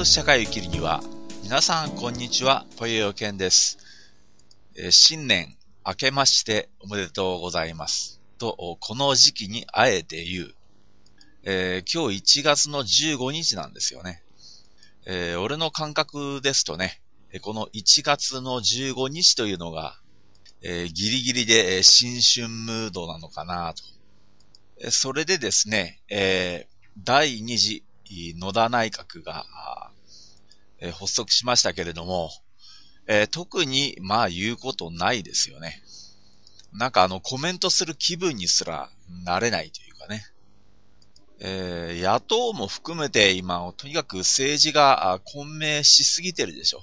と社会を生きるには、皆さんこんにちは、ぽよよけんです。新年明けましておめでとうございます。と、この時期にあえて言う。えー、今日1月の15日なんですよね。えー、俺の感覚ですとね、この1月の15日というのが、えー、ギリギリで新春ムードなのかなと。それでですね、えー、第2次野田内閣が、え、発足しましたけれども、えー、特にまあ言うことないですよね。なんかあのコメントする気分にすらなれないというかね。えー、野党も含めて今、とにかく政治が混迷しすぎてるでしょ。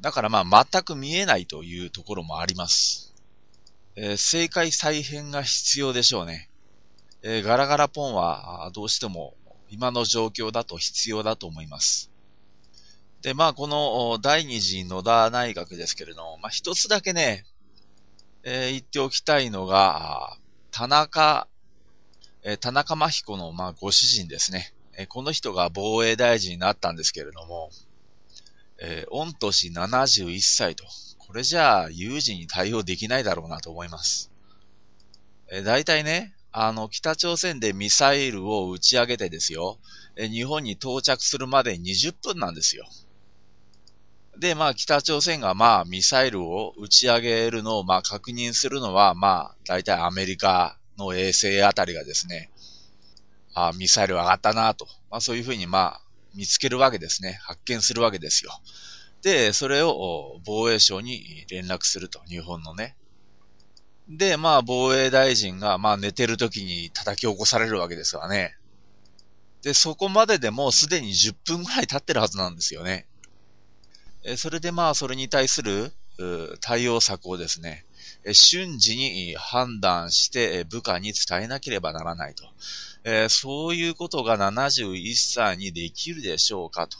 だからまあ全く見えないというところもあります。えー、政界再編が必要でしょうね。えー、ガラガラポンはどうしても今の状況だと必要だと思います。で、まあこの第二次野田内閣ですけれども、まあ一つだけね、えー、言っておきたいのが、田中えー、田中真彦の、まあ、ご主人ですね。えー、この人が防衛大臣になったんですけれども、えー、御年71歳と。これじゃあ、有事に対応できないだろうなと思います。えー、大体ね、あの、北朝鮮でミサイルを打ち上げてですよ、え、日本に到着するまで20分なんですよ。で、まあ、北朝鮮がまあ、ミサイルを打ち上げるのをまあ、確認するのは、まあ、大体アメリカの衛星あたりがですね、あミサイル上がったなと、まあそういうふうにまあ見つけるわけですね。発見するわけですよ。で、それを防衛省に連絡すると、日本のね。で、まあ防衛大臣がまあ寝てる時に叩き起こされるわけですわね。で、そこまででもうすでに10分ぐらい経ってるはずなんですよね。それでまあそれに対する対応策をですね、瞬時に判断して部下に伝えなければならないと。そういうことが71歳にできるでしょうかと。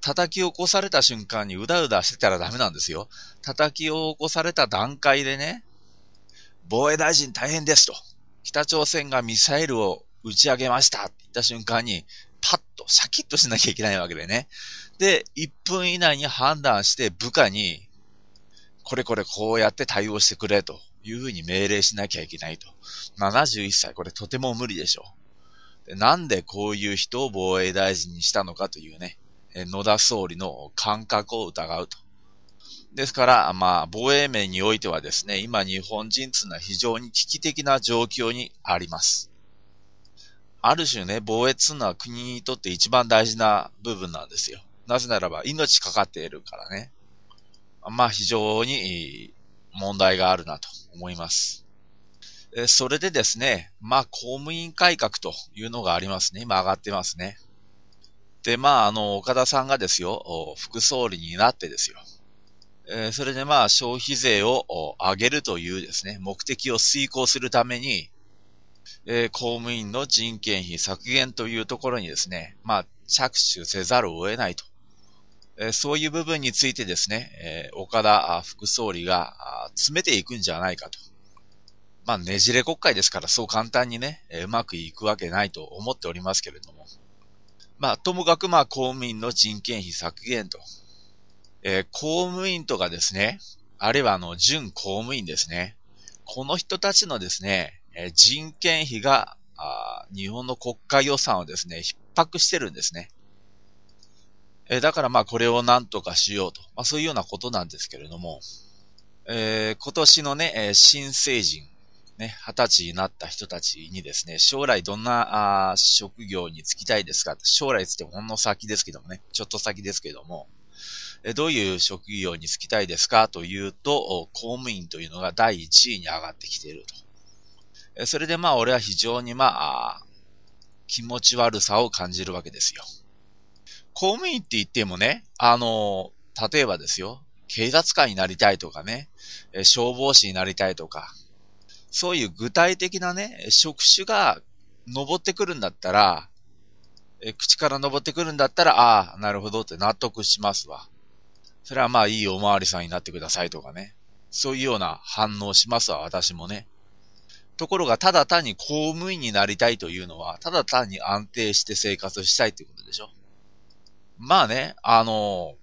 叩き起こされた瞬間にうだうだしてたらダメなんですよ。叩き起こされた段階でね、防衛大臣大変ですと。北朝鮮がミサイルを打ち上げましたって言った瞬間に、パッとシャキッとしなきゃいけないわけでね。で、1分以内に判断して部下にこれこれこうやって対応してくれというふうに命令しなきゃいけないと。71歳、これとても無理でしょう。なんでこういう人を防衛大臣にしたのかというね、野田総理の感覚を疑うと。ですから、まあ、防衛面においてはですね、今日本人というのは非常に危機的な状況にあります。ある種ね、防衛っていうのは国にとって一番大事な部分なんですよ。なぜならば命かかっているからね。まあ非常に問題があるなと思います。それでですね、まあ公務員改革というのがありますね。今上がってますね。で、まああの、岡田さんがですよ、副総理になってですよ。それでまあ消費税を上げるというですね、目的を遂行するために、公務員の人件費削減というところにですね、まあ着手せざるを得ないとえそういう部分についてですね、え岡田副総理が詰めていくんじゃないかと。まあ、ねじれ国会ですからそう簡単にね、うまくいくわけないと思っておりますけれども。まあ、ともかくまあ、公務員の人件費削減と。えー、公務員とかですね、あるいはあの、準公務員ですね。この人たちのですね、え人件費があ、日本の国家予算をですね、逼迫してるんですね。えだからまあこれをなんとかしようと。まあそういうようなことなんですけれども、えー、今年のね、え新成人、ね、二十歳になった人たちにですね、将来どんなあ職業に就きたいですか将来つってもほんの先ですけどもね、ちょっと先ですけども、えどういう職業に就きたいですかというと、公務員というのが第1位に上がってきていると。えそれでまあ俺は非常にまあ、気持ち悪さを感じるわけですよ。公務員って言ってもね、あの、例えばですよ、警察官になりたいとかね、消防士になりたいとか、そういう具体的なね、職種が登ってくるんだったら、え口から登ってくるんだったら、ああ、なるほどって納得しますわ。それはまあいいおまわりさんになってくださいとかね。そういうような反応しますわ、私もね。ところが、ただ単に公務員になりたいというのは、ただ単に安定して生活したいということでしょ。まあね、あの、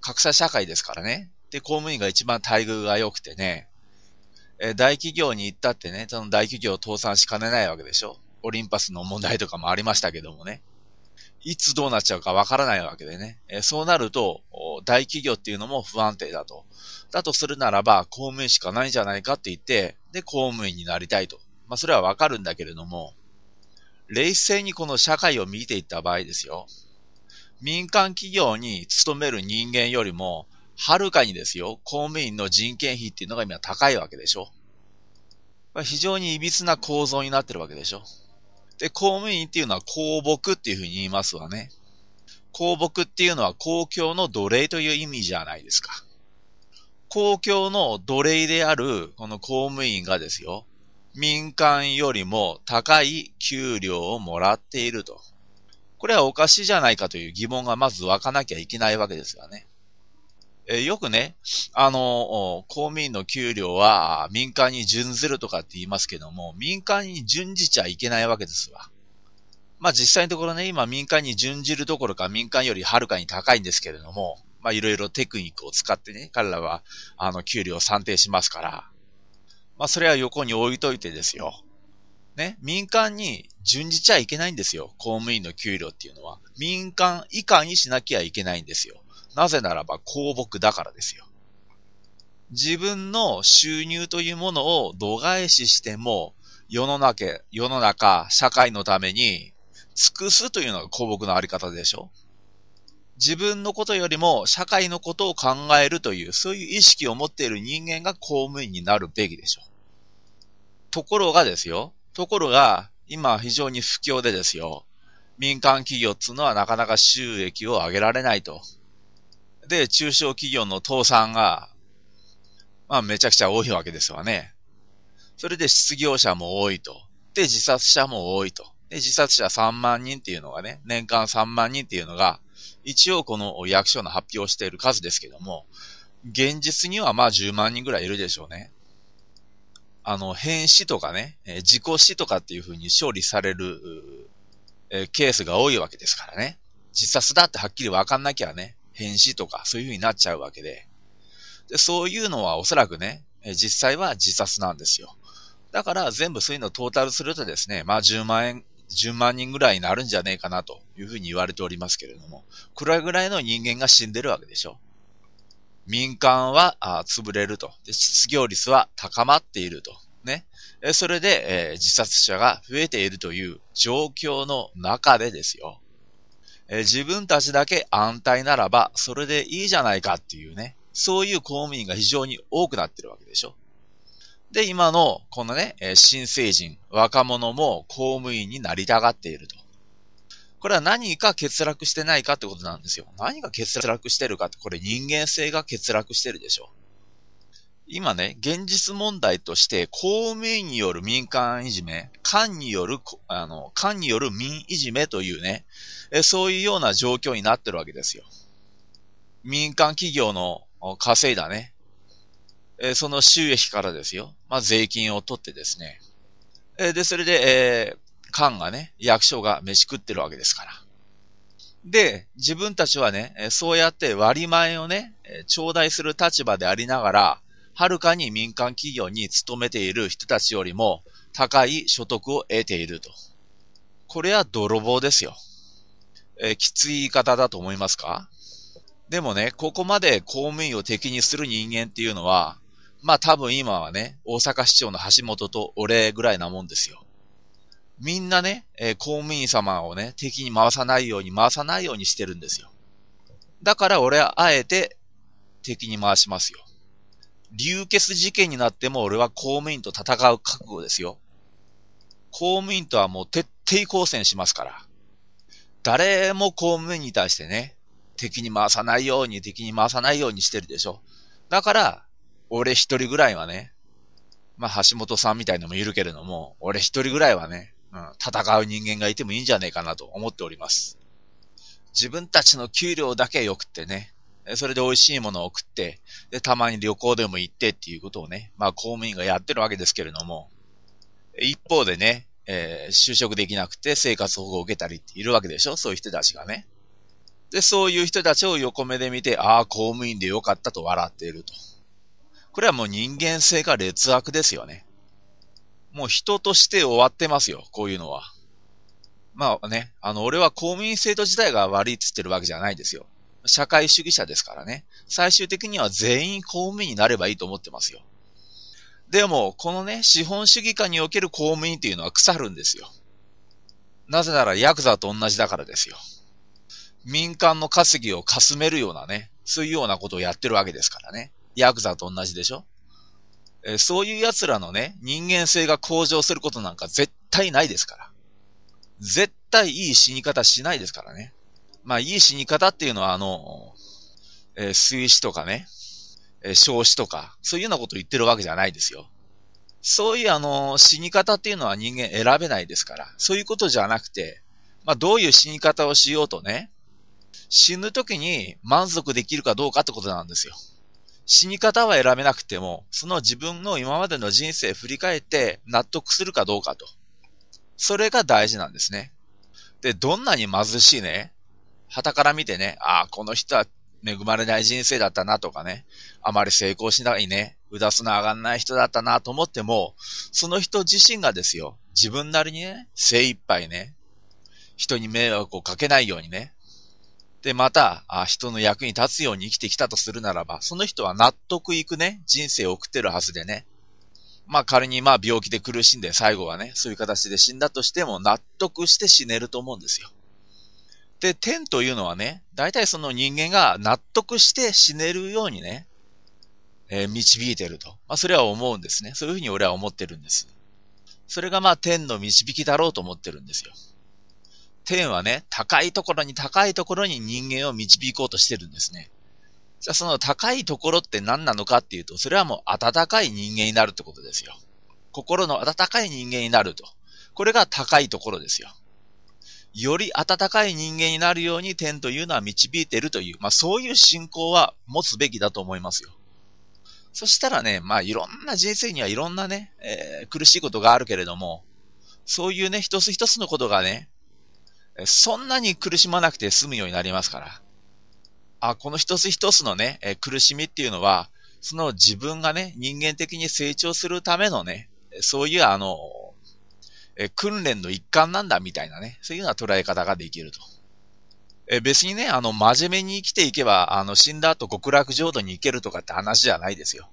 格差社会ですからね。で、公務員が一番待遇が良くてね、え大企業に行ったってね、その大企業を倒産しかねないわけでしょ。オリンパスの問題とかもありましたけどもね。いつどうなっちゃうかわからないわけでね。えそうなると、大企業っていうのも不安定だと。だとするならば、公務員しかないんじゃないかって言って、で、公務員になりたいと。まあ、それはわかるんだけれども、冷静にこの社会を見ていった場合ですよ。民間企業に勤める人間よりも、はるかにですよ、公務員の人件費っていうのが今高いわけでしょ。非常に歪な構造になってるわけでしょ。で、公務員っていうのは公僕っていうふうに言いますわね。公僕っていうのは公共の奴隷という意味じゃないですか。公共の奴隷であるこの公務員がですよ、民間よりも高い給料をもらっていると。これはおかしいじゃないかという疑問がまず湧かなきゃいけないわけですがね。えよくね、あの、公務員の給料は民間に準ずるとかって言いますけども、民間に準じちゃいけないわけですわ。まあ実際のところね、今民間に準じるどころか民間よりはるかに高いんですけれども、まあいろいろテクニックを使ってね、彼らはあの給料を算定しますから、まあそれは横に置いといてですよ。ね、民間に準じちゃいけないんですよ。公務員の給料っていうのは。民間以下にしなきゃいけないんですよ。なぜならば公僕だからですよ。自分の収入というものを度外視しても、世の中、世の中、社会のために尽くすというのが公僕のあり方でしょ自分のことよりも社会のことを考えるという、そういう意識を持っている人間が公務員になるべきでしょところがですよ、ところが、今非常に不況でですよ。民間企業っていうのはなかなか収益を上げられないと。で、中小企業の倒産が、まあめちゃくちゃ多いわけですわね。それで失業者も多いと。で、自殺者も多いと。で、自殺者3万人っていうのがね、年間3万人っていうのが、一応この役所の発表している数ですけども、現実にはまあ10万人ぐらいいるでしょうね。あの、変死とかね、え自己死とかっていう風に勝利される、えケースが多いわけですからね。自殺だってはっきりわかんなきゃね、変死とかそういう風になっちゃうわけで。で、そういうのはおそらくね、え実際は自殺なんですよ。だから全部そういうのをトータルするとですね、まあ10万円、10万人ぐらいになるんじゃねえかなというふうに言われておりますけれども、これぐらいの人間が死んでるわけでしょ。民間は潰れると。失業率は高まっていると。ね。それで、えー、自殺者が増えているという状況の中でですよ。えー、自分たちだけ安泰ならば、それでいいじゃないかっていうね。そういう公務員が非常に多くなってるわけでしょ。で、今の、このね、新成人、若者も公務員になりたがっていると。これは何か欠落してないかってことなんですよ。何が欠落してるかって、これ人間性が欠落してるでしょ。今ね、現実問題として、公務員による民間いじめ、官による、あの、官による民いじめというね、そういうような状況になってるわけですよ。民間企業の稼いだね、その収益からですよ。まあ、税金を取ってですね。で、それで、えー、官がね、役所が飯食ってるわけですから。で、自分たちはね、そうやって割り前をね、頂戴する立場でありながら、はるかに民間企業に勤めている人たちよりも高い所得を得ていると。これは泥棒ですよ。えきつい言い方だと思いますか？でもね、ここまで公務員を敵にする人間っていうのは、まあ多分今はね、大阪市長の橋本と俺ぐらいなもんですよ。みんなね、えー、公務員様をね、敵に回さないように回さないようにしてるんですよ。だから俺はあえて敵に回しますよ。流血事件になっても俺は公務員と戦う覚悟ですよ。公務員とはもう徹底抗戦しますから。誰も公務員に対してね、敵に回さないように、敵に回さないようにしてるでしょ。だから、俺一人ぐらいはね、まあ橋本さんみたいのもいるけれども、俺一人ぐらいはね、うん、戦う人間がいてもいいんじゃねえかなと思っております。自分たちの給料だけ良くってね、それで美味しいものを送って、で、たまに旅行でも行ってっていうことをね、まあ公務員がやってるわけですけれども、一方でね、えー、就職できなくて生活保護を受けたりっているわけでしょ？そういう人たちがね。で、そういう人たちを横目で見て、ああ、公務員でよかったと笑っていると。これはもう人間性が劣悪ですよね。もう人として終わってますよ、こういうのは。まあね、あの、俺は公務員制度自体が悪いっつってるわけじゃないですよ。社会主義者ですからね。最終的には全員公務員になればいいと思ってますよ。でも、このね、資本主義下における公務員っていうのは腐るんですよ。なぜならヤクザと同じだからですよ。民間の稼ぎをかすめるようなね、そういうようなことをやってるわけですからね。ヤクザと同じでしょえそういう奴らのね、人間性が向上することなんか絶対ないですから。絶対いい死に方しないですからね。まあ、いい死に方っていうのは、あの、えー、水死とかね、えー、焼死とか、そういうようなことを言ってるわけじゃないですよ。そういうあの、死に方っていうのは人間選べないですから、そういうことじゃなくて、まあ、どういう死に方をしようとね、死ぬ時に満足できるかどうかってことなんですよ。死に方は選べなくても、その自分の今までの人生振り返って納得するかどうかと。それが大事なんですね。で、どんなに貧しいね、旗から見てね、ああ、この人は恵まれない人生だったなとかね、あまり成功しないね、うだすな上がんない人だったなと思っても、その人自身がですよ、自分なりにね、精一杯ね、人に迷惑をかけないようにね、で、また、人の役に立つように生きてきたとするならば、その人は納得いくね、人生を送ってるはずでね。まあ仮にまあ病気で苦しんで最後はね、そういう形で死んだとしても納得して死ねると思うんですよ。で、天というのはね、大体その人間が納得して死ねるようにね、えー、導いてると。まあそれは思うんですね。そういうふうに俺は思ってるんです。それがまあ天の導きだろうと思ってるんですよ。天はね、高いところに高いところに人間を導こうとしてるんですね。じゃあその高いところって何なのかっていうと、それはもう温かい人間になるってことですよ。心の温かい人間になると。これが高いところですよ。より温かい人間になるように天というのは導いてるという、まあそういう信仰は持つべきだと思いますよ。そしたらね、まあいろんな人生にはいろんなね、えー、苦しいことがあるけれども、そういうね、一つ一つのことがね、そんなに苦しまなくて済むようになりますから。あ、この一つ一つのね、え苦しみっていうのは、その自分がね、人間的に成長するためのね、そういうあの、え訓練の一環なんだみたいなね、そういうような捉え方ができると。え別にね、あの、真面目に生きていけば、あの、死んだ後極楽浄土に行けるとかって話じゃないですよ。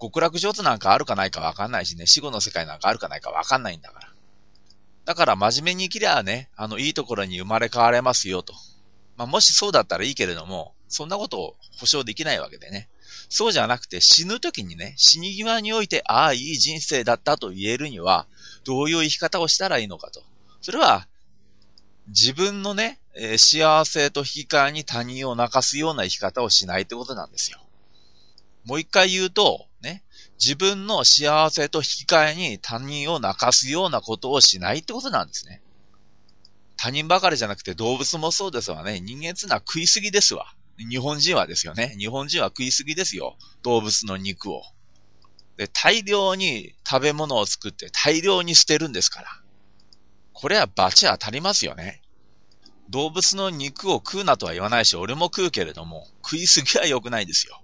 極楽浄土なんかあるかないかわかんないしね、死後の世界なんかあるかないかわかんないんだから。だから真面目に生きりゃね、あの、いいところに生まれ変われますよと。まあ、もしそうだったらいいけれども、そんなことを保証できないわけでね。そうじゃなくて死ぬ時にね、死に際において、ああ、いい人生だったと言えるには、どういう生き方をしたらいいのかと。それは、自分のね、えー、幸せと引き換えに他人を泣かすような生き方をしないってことなんですよ。もう一回言うと、自分の幸せと引き換えに他人を泣かすようなことをしないってことなんですね。他人ばかりじゃなくて動物もそうですわね。人間ってのは食いすぎですわ。日本人はですよね。日本人は食いすぎですよ。動物の肉を。で、大量に食べ物を作って大量に捨てるんですから。これは罰当たりますよね。動物の肉を食うなとは言わないし、俺も食うけれども、食いすぎは良くないですよ。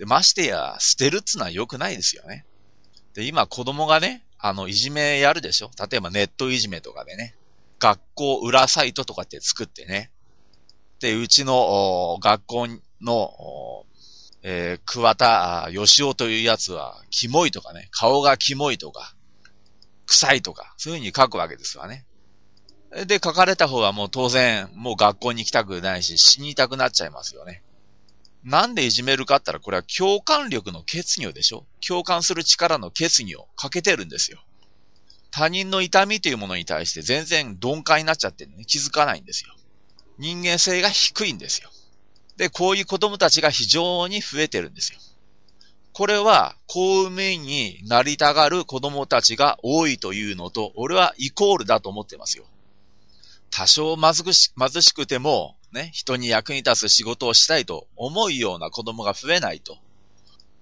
で、ましてや、捨てるっつのは良くないですよね。で、今子供がね、あの、いじめやるでしょ例えばネットいじめとかでね、学校裏サイトとかって作ってね。で、うちの学校の、えー、桑田義雄というやつは、キモいとかね、顔がキモいとか、臭いとか、そういうふうに書くわけですわね。で、書かれた方はもう当然、もう学校に行きたくないし、死にたくなっちゃいますよね。なんでいじめるかって言ったら、これは共感力の決議でしょ？共感する力の決議をかけてるんですよ。他人の痛みというものに対して全然鈍感になっちゃってね、気づかないんですよ。人間性が低いんですよ。で、こういう子供たちが非常に増えてるんですよ。これは公務員になりたがる子供たちが多いというのと、俺はイコールだと思ってますよ。多少貧しくても、ね、人に役に立つ仕事をしたいと思うような子供が増えないと、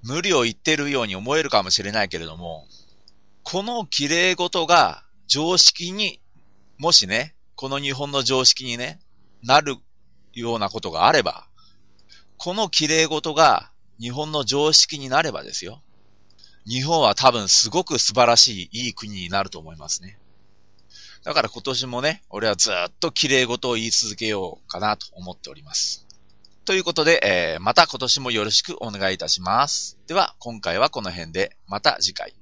無理を言ってるように思えるかもしれないけれども、この綺麗事が常識に、もしね、この日本の常識にね、なるようなことがあれば、この綺麗事が日本の常識になればですよ。日本は多分すごく素晴らしいいい国になると思いますね。だから今年もね、俺はずっと綺麗事を言い続けようかなと思っております。ということで、えー、また今年もよろしくお願いいたします。では、今回はこの辺で、また次回。